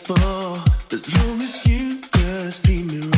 for. As long as you just be me.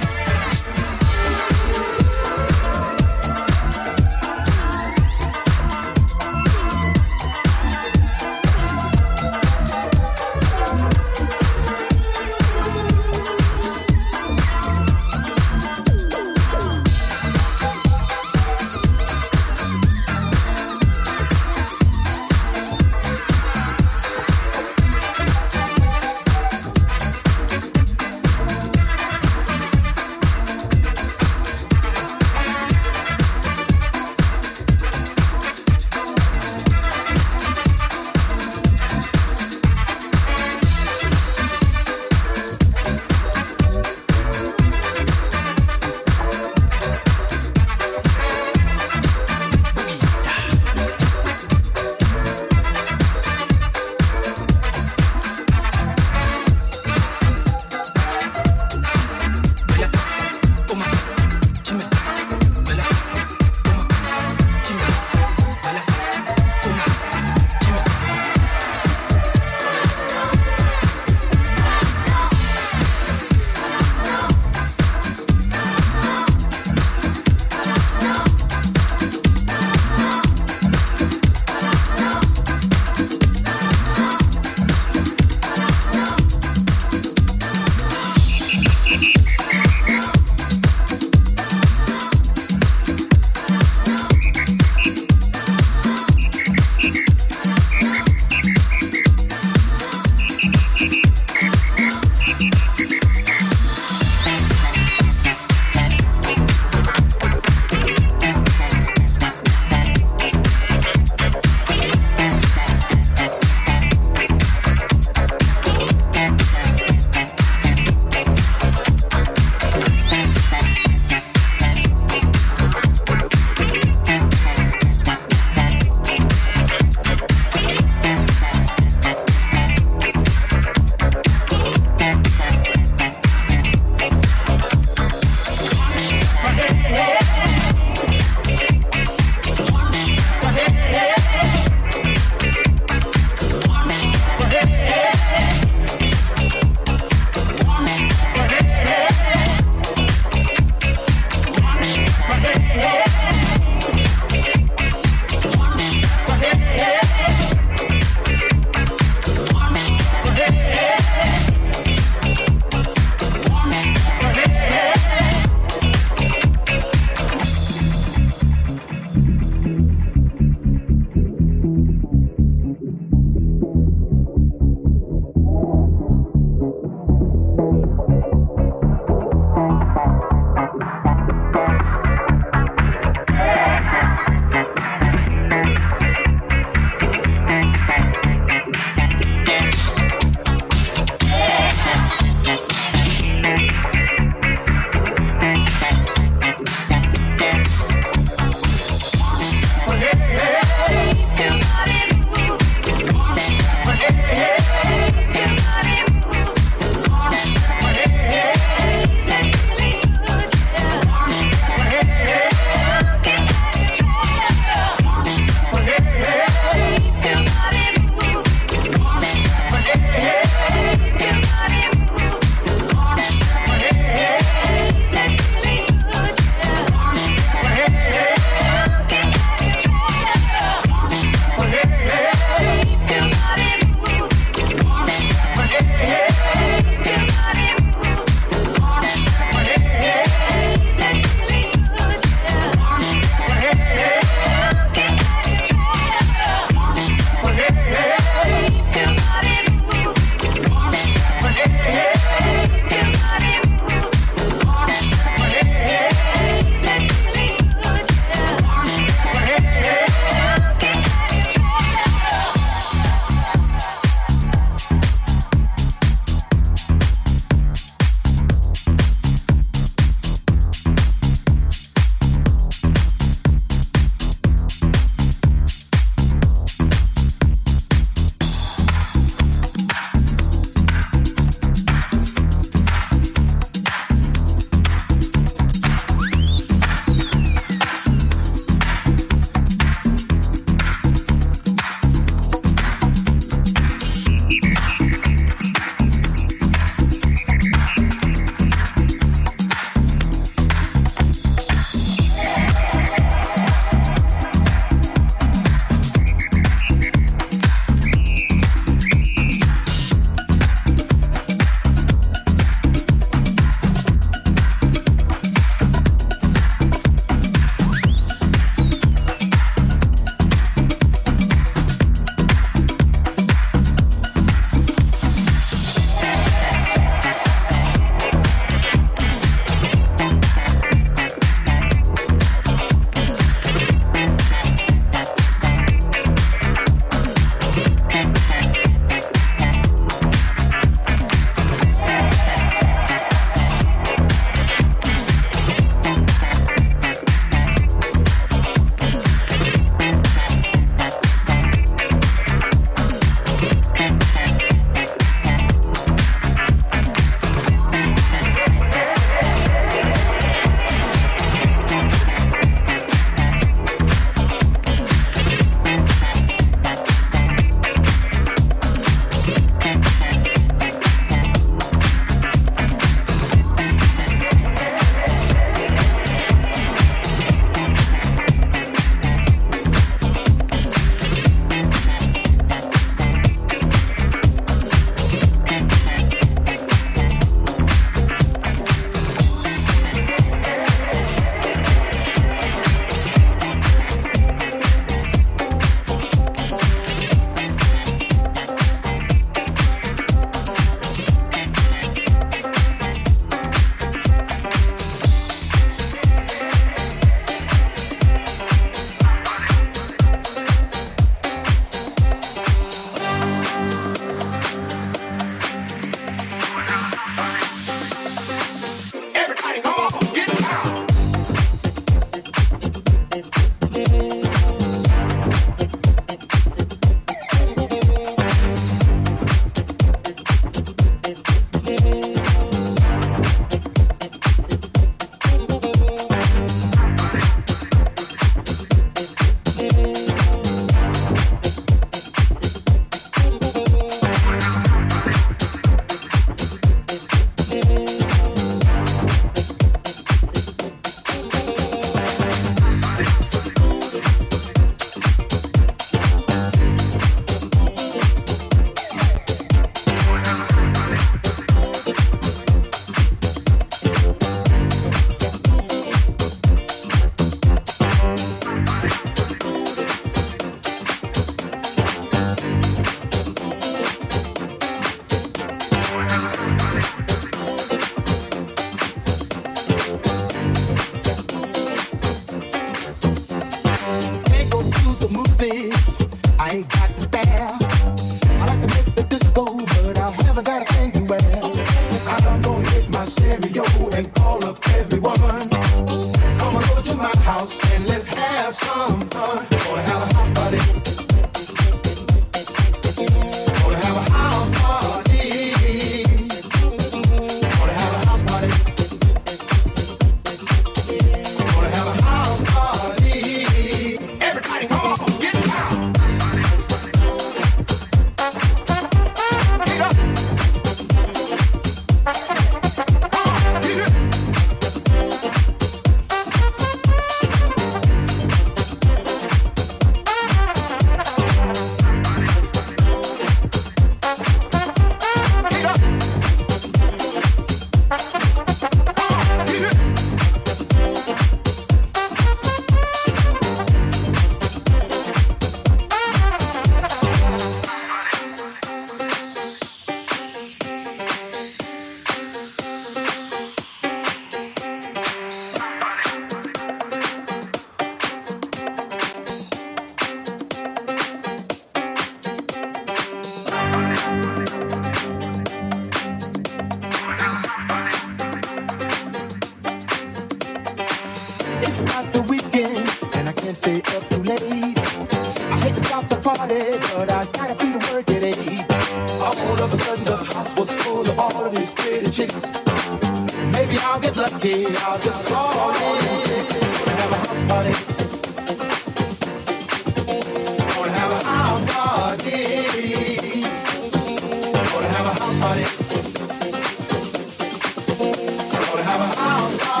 Don't